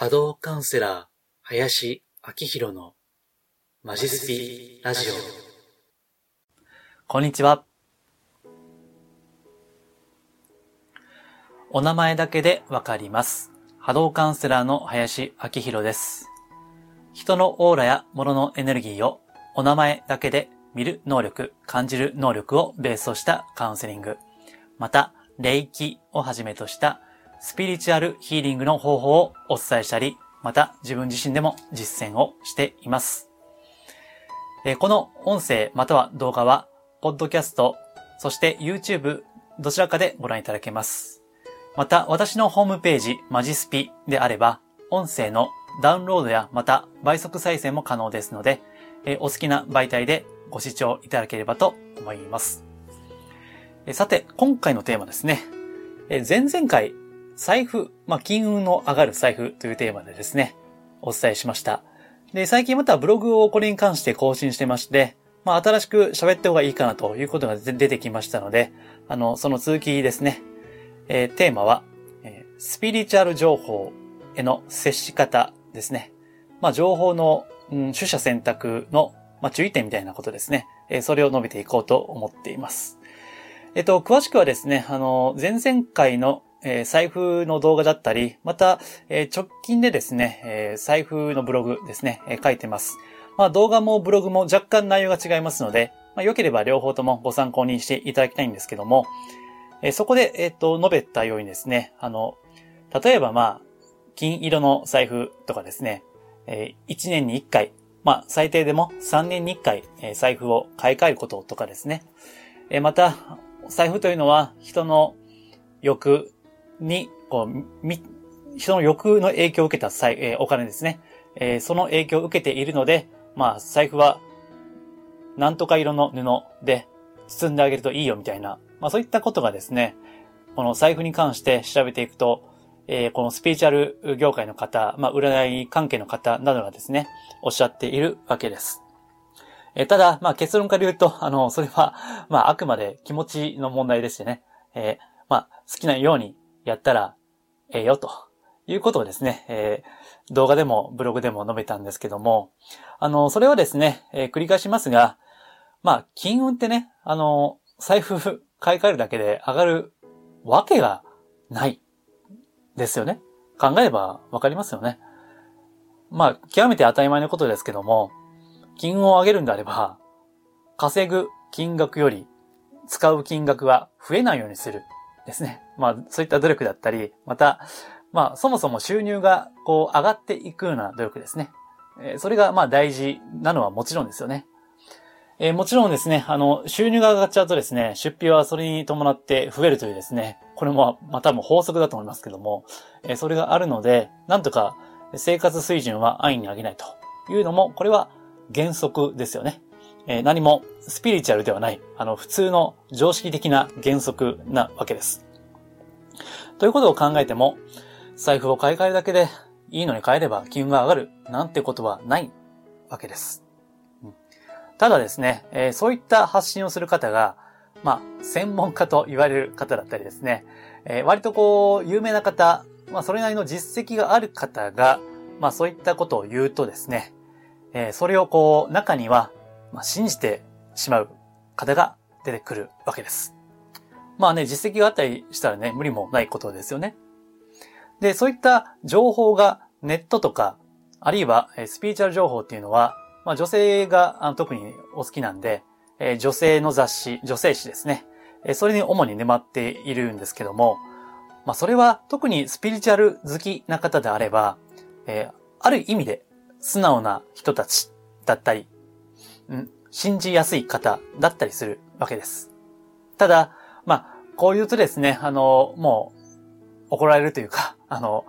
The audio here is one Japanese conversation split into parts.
波動カウンセラー、林明宏のマジスピラジオ。こんにちは。お名前だけでわかります。波動カウンセラーの林明宏です。人のオーラや物のエネルギーをお名前だけで見る能力、感じる能力をベースとしたカウンセリング、また、霊気をはじめとしたスピリチュアルヒーリングの方法をお伝えしたり、また自分自身でも実践をしています。えこの音声または動画は、ポッドキャスト、そして YouTube どちらかでご覧いただけます。また、私のホームページ、マジスピであれば、音声のダウンロードやまた倍速再生も可能ですので、えお好きな媒体でご視聴いただければと思います。えさて、今回のテーマですね。えー前々回、財布、まあ、金運の上がる財布というテーマでですね、お伝えしました。で、最近またブログをこれに関して更新してまして、まあ、新しく喋った方がいいかなということが出てきましたので、あの、その続きですね。えーテーマは、えースピリチュアル情報への接し方ですね。まあ、情報の、うん、取捨選択の、まあ、注意点みたいなことですね。えーそれを述べていこうと思っています。えっと、詳しくはですね、あの、前々回の、え財布の動画だったり、また、え直近でですね、え財布のブログですね、え書いてます。まあ、動画もブログも若干内容が違いますので、まあ、良ければ両方ともご参考にしていただきたいんですけども、えそこで、えっと、述べたようにですね、あの、例えばまあ、金色の財布とかですね、え1年に1回、まあ、最低でも3年に1回、え財布を買い替えることとかですね。えまた、財布というのは人の欲に、こう、み、人の欲の影響を受けた財、えーお金ですね。えーその影響を受けているので、まあ、財布は、なんとか色の布で包んであげるといいよみたいな、まあそういったことがですね、この財布に関して調べていくと、えーこのスピリチュアル業界の方、まあ占い関係の方などがですね、おっしゃっているわけです。えーただ、まあ結論から言うと、あの、それは、まああくまで気持ちの問題でしてね、えーまあ好きなようにやったらええよということをですね、えー動画でもブログでも述べたんですけども、あの、それはですね、えー繰り返しますが、まあ、金運ってね、あの、財布買い替えるだけで上がるわけがないですよね。考えればわかりますよね。まあ、極めて当たり前のことですけども、金運を上げるんであれば、稼ぐ金額より使う金額は増えないようにする。ですね。まあ、そういった努力だったり、また、まあ、そもそも収入が、こう、上がっていくような努力ですね。えーそれが、まあ、大事なのはもちろんですよね。えーもちろんですね、あの、収入が上がっちゃうとですね、出費はそれに伴って増えるというですね、これも、まあ、多分法則だと思いますけども、えーそれがあるので、なんとか生活水準は安易に上げないというのも、これは原則ですよね。えー何もスピリチュアルではない、あの、普通の常識的な原則なわけです。ということを考えても、財布を買い替えるだけでいいのに買えれば金運が上がるなんてことはないわけです。ただですね、えーそういった発信をする方が、まあ、専門家と言われる方だったりですね、えー割とこう、有名な方、まあ、それなりの実績がある方が、まあ、そういったことを言うとですね、えーそれをこう、中には、まあ、信じてしまう方が出てくるわけです。まあね、実績があったりしたらね、無理もないことですよね。で、そういった情報がネットとか、あるいはスピリチュアル情報っていうのは、まあ女性が特にお好きなんで、え女性の雑誌、女性誌ですね。えそれに主に眠っているんですけども、まあそれは特にスピリチュアル好きな方であれば、えある意味で素直な人たちだったり、信じやすい方だったりするわけです。ただ、まあ、こう言うとですね、あの、もう、怒られるというか、あの、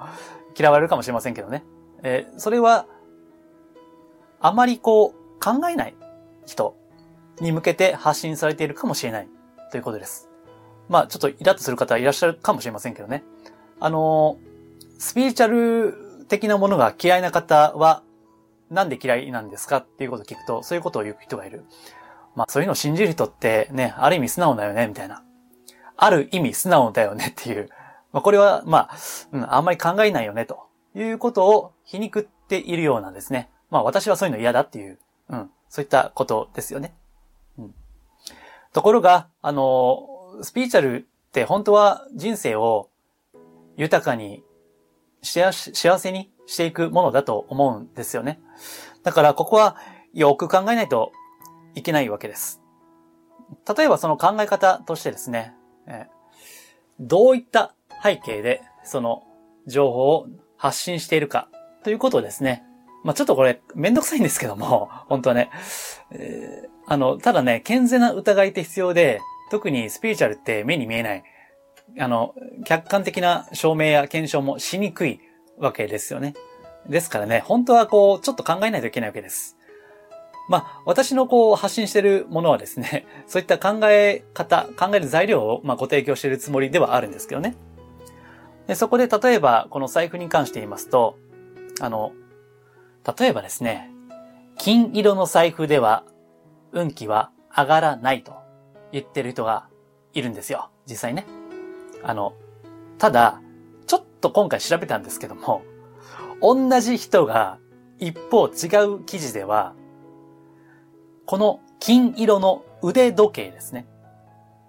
嫌われるかもしれませんけどね。えーそれは、あまりこう、考えない人に向けて発信されているかもしれないということです。まあ、ちょっとイラッとする方いらっしゃるかもしれませんけどね。あの、スピリチュアル的なものが嫌いな方は、なんで嫌いなんですかっていうことを聞くと、そういうことを言う人がいる。まあ、そういうのを信じる人ってね、ある意味素直だよね、みたいな。ある意味素直だよねっていう。まあ、これは、まあ、うん、あんまり考えないよね、ということを皮肉っているようなんですね。まあ私はそういうの嫌だっていう、うん、そういったことですよね。うん。ところが、あの、スピーチャルって本当は人生を豊かに幸せにしていくものだと思うんですよね。だからここはよく考えないといけないわけです。例えばその考え方としてですね、どういった背景でその情報を発信しているかということをですね、まあ、ちょっとこれめんどくさいんですけども、本当はね、えー、あの、ただね、健全な疑いって必要で、特にスピリチュアルって目に見えない、あの、客観的な証明や検証もしにくいわけですよね。ですからね、本当はこう、ちょっと考えないといけないわけです。まあ、私のこう発信してるものはですね、そういった考え方、考える材料をまご提供しているつもりではあるんですけどね。でそこで例えば、この財布に関して言いますと、あの、例えばですね、金色の財布では運気は上がらないと言ってる人がいるんですよ。実際ね。あの、ただ、ちょっと今回調べたんですけども、同じ人が一方違う記事では、この金色の腕時計ですね。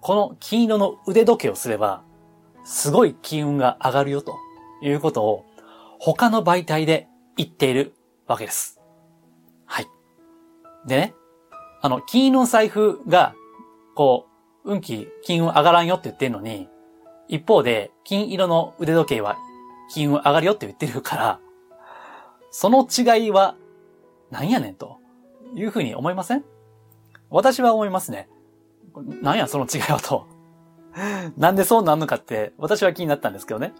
この金色の腕時計をすれば、すごい金運が上がるよということを他の媒体で言っているわけです。はい。でね、あの、金色の財布が、こう、運気、金運上がらんよって言ってるのに、一方で、金色の腕時計は金運上がるよって言ってるから、その違いは、何やねんというふうに思いません？私は思いますね。何やその違いはと。なんでそうなんのかって私は気になったんですけどね。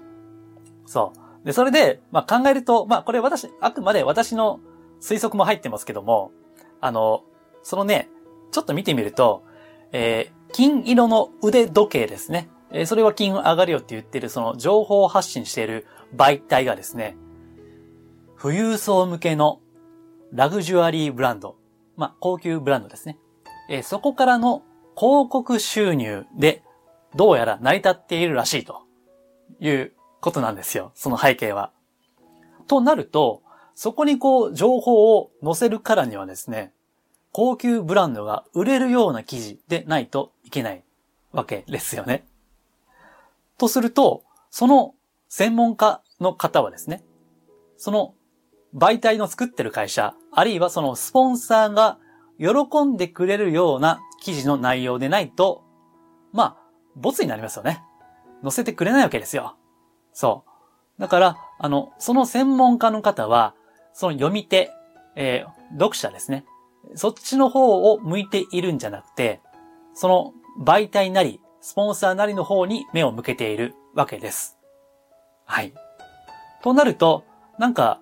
そう。で、それで、まあ、考えると、まあ、これ私、あくまで私の推測も入ってますけども、あの、そのね、ちょっと見てみると、えー、金色の腕時計ですね。え、それは金運上がるよって言ってる、その情報発信している媒体がですね、富裕層向けのラグジュアリーブランド、まあ、高級ブランドですね。え、そこからの広告収入でどうやら成り立っているらしいということなんですよ。その背景は。となると、そこにこう情報を載せるからにはですね、高級ブランドが売れるような記事でないといけないわけですよね。とすると、その専門家の方はですね、その媒体の作ってる会社、あるいはそのスポンサーが喜んでくれるような記事の内容でないと、まあ、ボツになりますよね。載せてくれないわけですよ。そう。だから、あの、その専門家の方は、その読み手、えー、読者ですね。そっちの方を向いているんじゃなくて、その媒体なり、スポンサーなりの方に目を向けているわけです。はい。となると、なんか、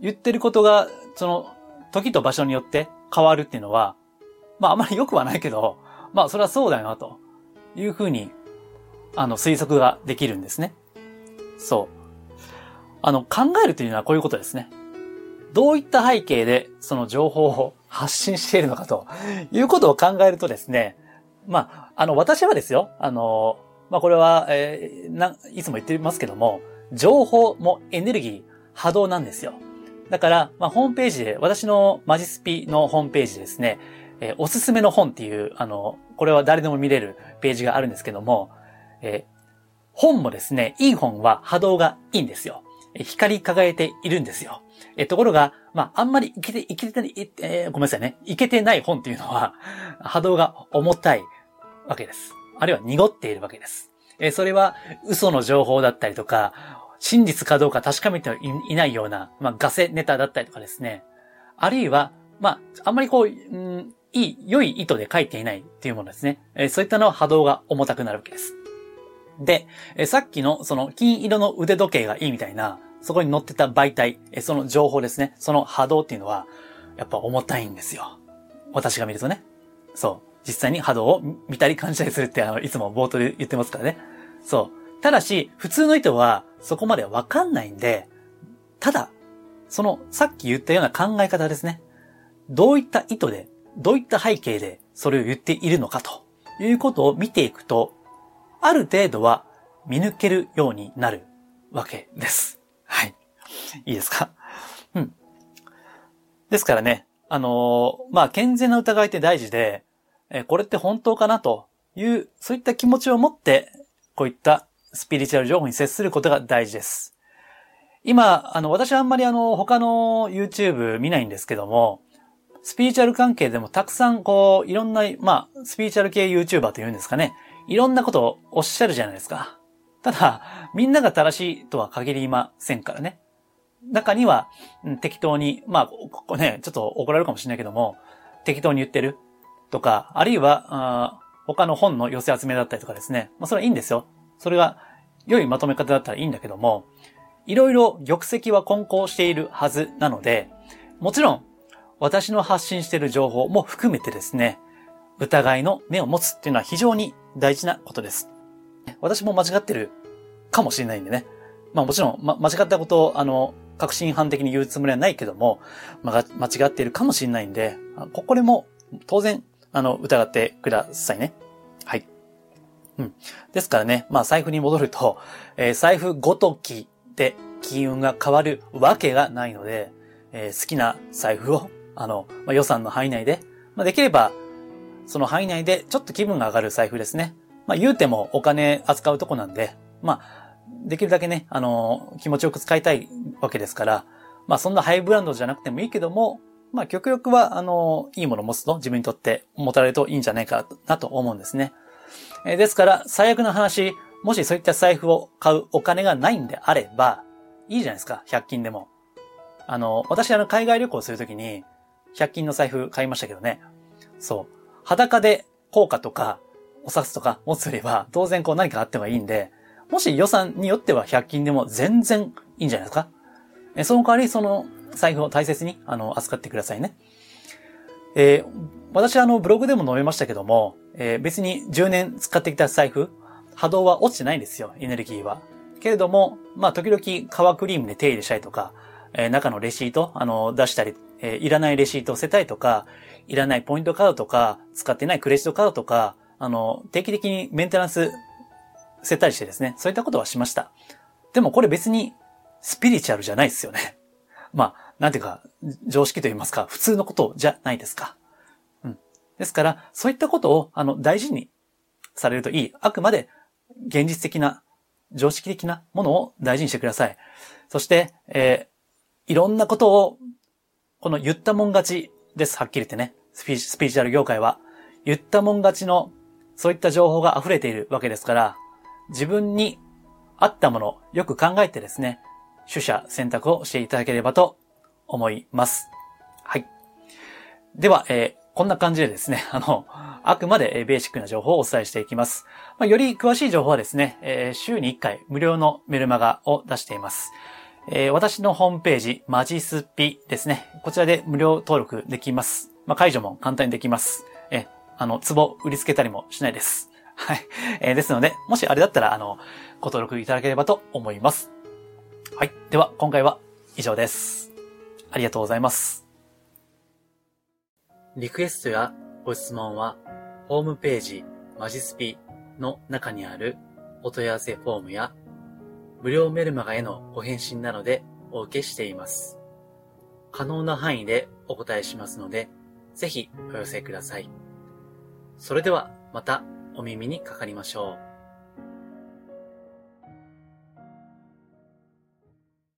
言ってることが、その、時と場所によって変わるっていうのは、まああまり良くはないけど、まあそれはそうだよな、というふうに、あの、推測ができるんですね。そう。あの、考えるというのはこういうことですね。どういった背景でその情報を発信しているのかということを考えるとですね、まあ、あの、私はですよ、あの、まあ、これは、えー、な、いつも言ってますけども、情報もエネルギー、波動なんですよ。だから、まあ、ホームページで、私のマジスピのホームページですね、えー、おすすめの本っていう、あの、これは誰でも見れるページがあるんですけども、えー、本もですね、いい本は波動がいいんですよ。光り輝いているんですよ。えところが、まあ、あんまりいけて、いけてない、えー、ごめんなさいね。いけてない本っていうのは、波動が重たいわけです。あるいは濁っているわけです。え、それは嘘の情報だったりとか、真実かどうか確かめていないような、まあ、ガセネタだったりとかですね。あるいは、まあ、あんまりこう、うん、いい、良い意図で書いていないっていうものですね。え、そういったのは波動が重たくなるわけです。で、え、さっきのその金色の腕時計がいいみたいな、そこに載ってた媒体、え、その情報ですね。その波動っていうのは、やっぱ重たいんですよ。私が見るとね。そう。実際に波動を見たり感じたりするってあの、いつも冒頭で言ってますからね。そう。ただし、普通の人はそこまでわかんないんで、ただ、そのさっき言ったような考え方ですね。どういった意図でどういった背景でそれを言っているのかということを見ていくと、ある程度は見抜けるようになるわけです。はい。いいですか？うん。ですからね、あのー、まあ、健全な疑いって大事で、えこれって本当かなという、そういった気持ちを持って、こういったスピリチュアル情報に接することが大事です。今、あの、私はあんまりあの、他の YouTube 見ないんですけども、スピリチュアル関係でもたくさんこう、いろんな、まあ、スピリチュアル系 YouTuber というんですかね。いろんなことをおっしゃるじゃないですか。ただ、みんなが正しいとは限りませんからね。中には、適当に、まあ、ここね、ちょっと怒られるかもしれないけども、適当に言ってるとか、あるいは、他の本の寄せ集めだったりとかですね。まあ、それはいいんですよ。それが良いまとめ方だったらいいんだけども、いろいろ玉石は混交しているはずなので、もちろん、私の発信している情報も含めてですね、疑いの目を持つっていうのは非常に大事なことです。私も間違ってるかもしれないんでね。まあもちろん、ま、間違ったことを、あの、確信犯的に言うつもりはないけども、ま、間違っているかもしれないんで、ここでも当然、あの、疑ってくださいね。はい。うん。ですからね、まあ財布に戻ると、えー、財布ごときで金運が変わるわけがないので、えー、好きな財布を、あの、まあ、予算の範囲内で、まあ、できれば、その範囲内でちょっと気分が上がる財布ですね。まあ、言うてもお金扱うとこなんで、まあ、できるだけね、あの、気持ちよく使いたいわけですから、まあそんなハイブランドじゃなくてもいいけども、まあ極力は、あの、いいものを持つと自分にとって持たれるといいんじゃないかなと思うんですね。え、ですから、最悪な話、もしそういった財布を買うお金がないんであれば、いいじゃないですか、100均でも。あの、私あの、海外旅行するときに、100均の財布買いましたけどね。そう。裸で効果とか、お札とか持つよりは、当然こう何かあってもいいんで、もし予算によっては100均でも全然いいんじゃないですか。えその代わり、その財布を大切に、あの、扱ってくださいね。えー、私あの、ブログでも述べましたけども、えー、別に10年使ってきた財布、波動は落ちてないんですよ、エネルギーは。けれども、まあ、時々革クリームで手入れしたりとか、えー、中のレシート、あの、出したり、えー、いらないレシートを捨てたりとか、いらないポイントカードとか、使ってないクレジットカードとか、あの、定期的にメンテナンスせたりしてですね、そういったことはしました。でもこれ別にスピリチュアルじゃないですよね。まあ、なんていうか、常識と言いますか、普通のことじゃないですか。うん。ですから、そういったことを、あの、大事にされるといい。あくまで、現実的な、常識的なものを大事にしてください。そして、えー、いろんなことを、この言ったもん勝ちです。はっきり言ってね。スピスピリチュアル業界は。言ったもん勝ちの、そういった情報が溢れているわけですから、自分に合ったもの、よく考えてですね、取捨選択をしていただければと思います。はい。では、えー、こんな感じでですね、あの、あくまでベーシックな情報をお伝えしていきます。まあ、より詳しい情報はですね、えー、週に1回無料のメルマガを出しています。えー、私のホームページ、マジスピですね。こちらで無料登録できます。まあ、解除も簡単にできます。え、あの、ツボ売りつけたりもしないです。はい。えー、ですので、もしあれだったら、あの、ご登録いただければと思います。はい。では、今回は以上です。ありがとうございます。リクエストやご質問は、ホームページ、マジスピの中にあるお問い合わせフォームや、無料メルマガへのご返信などでお受けしています。可能な範囲でお答えしますので、ぜひお寄せください。それではまたお耳にかかりましょう。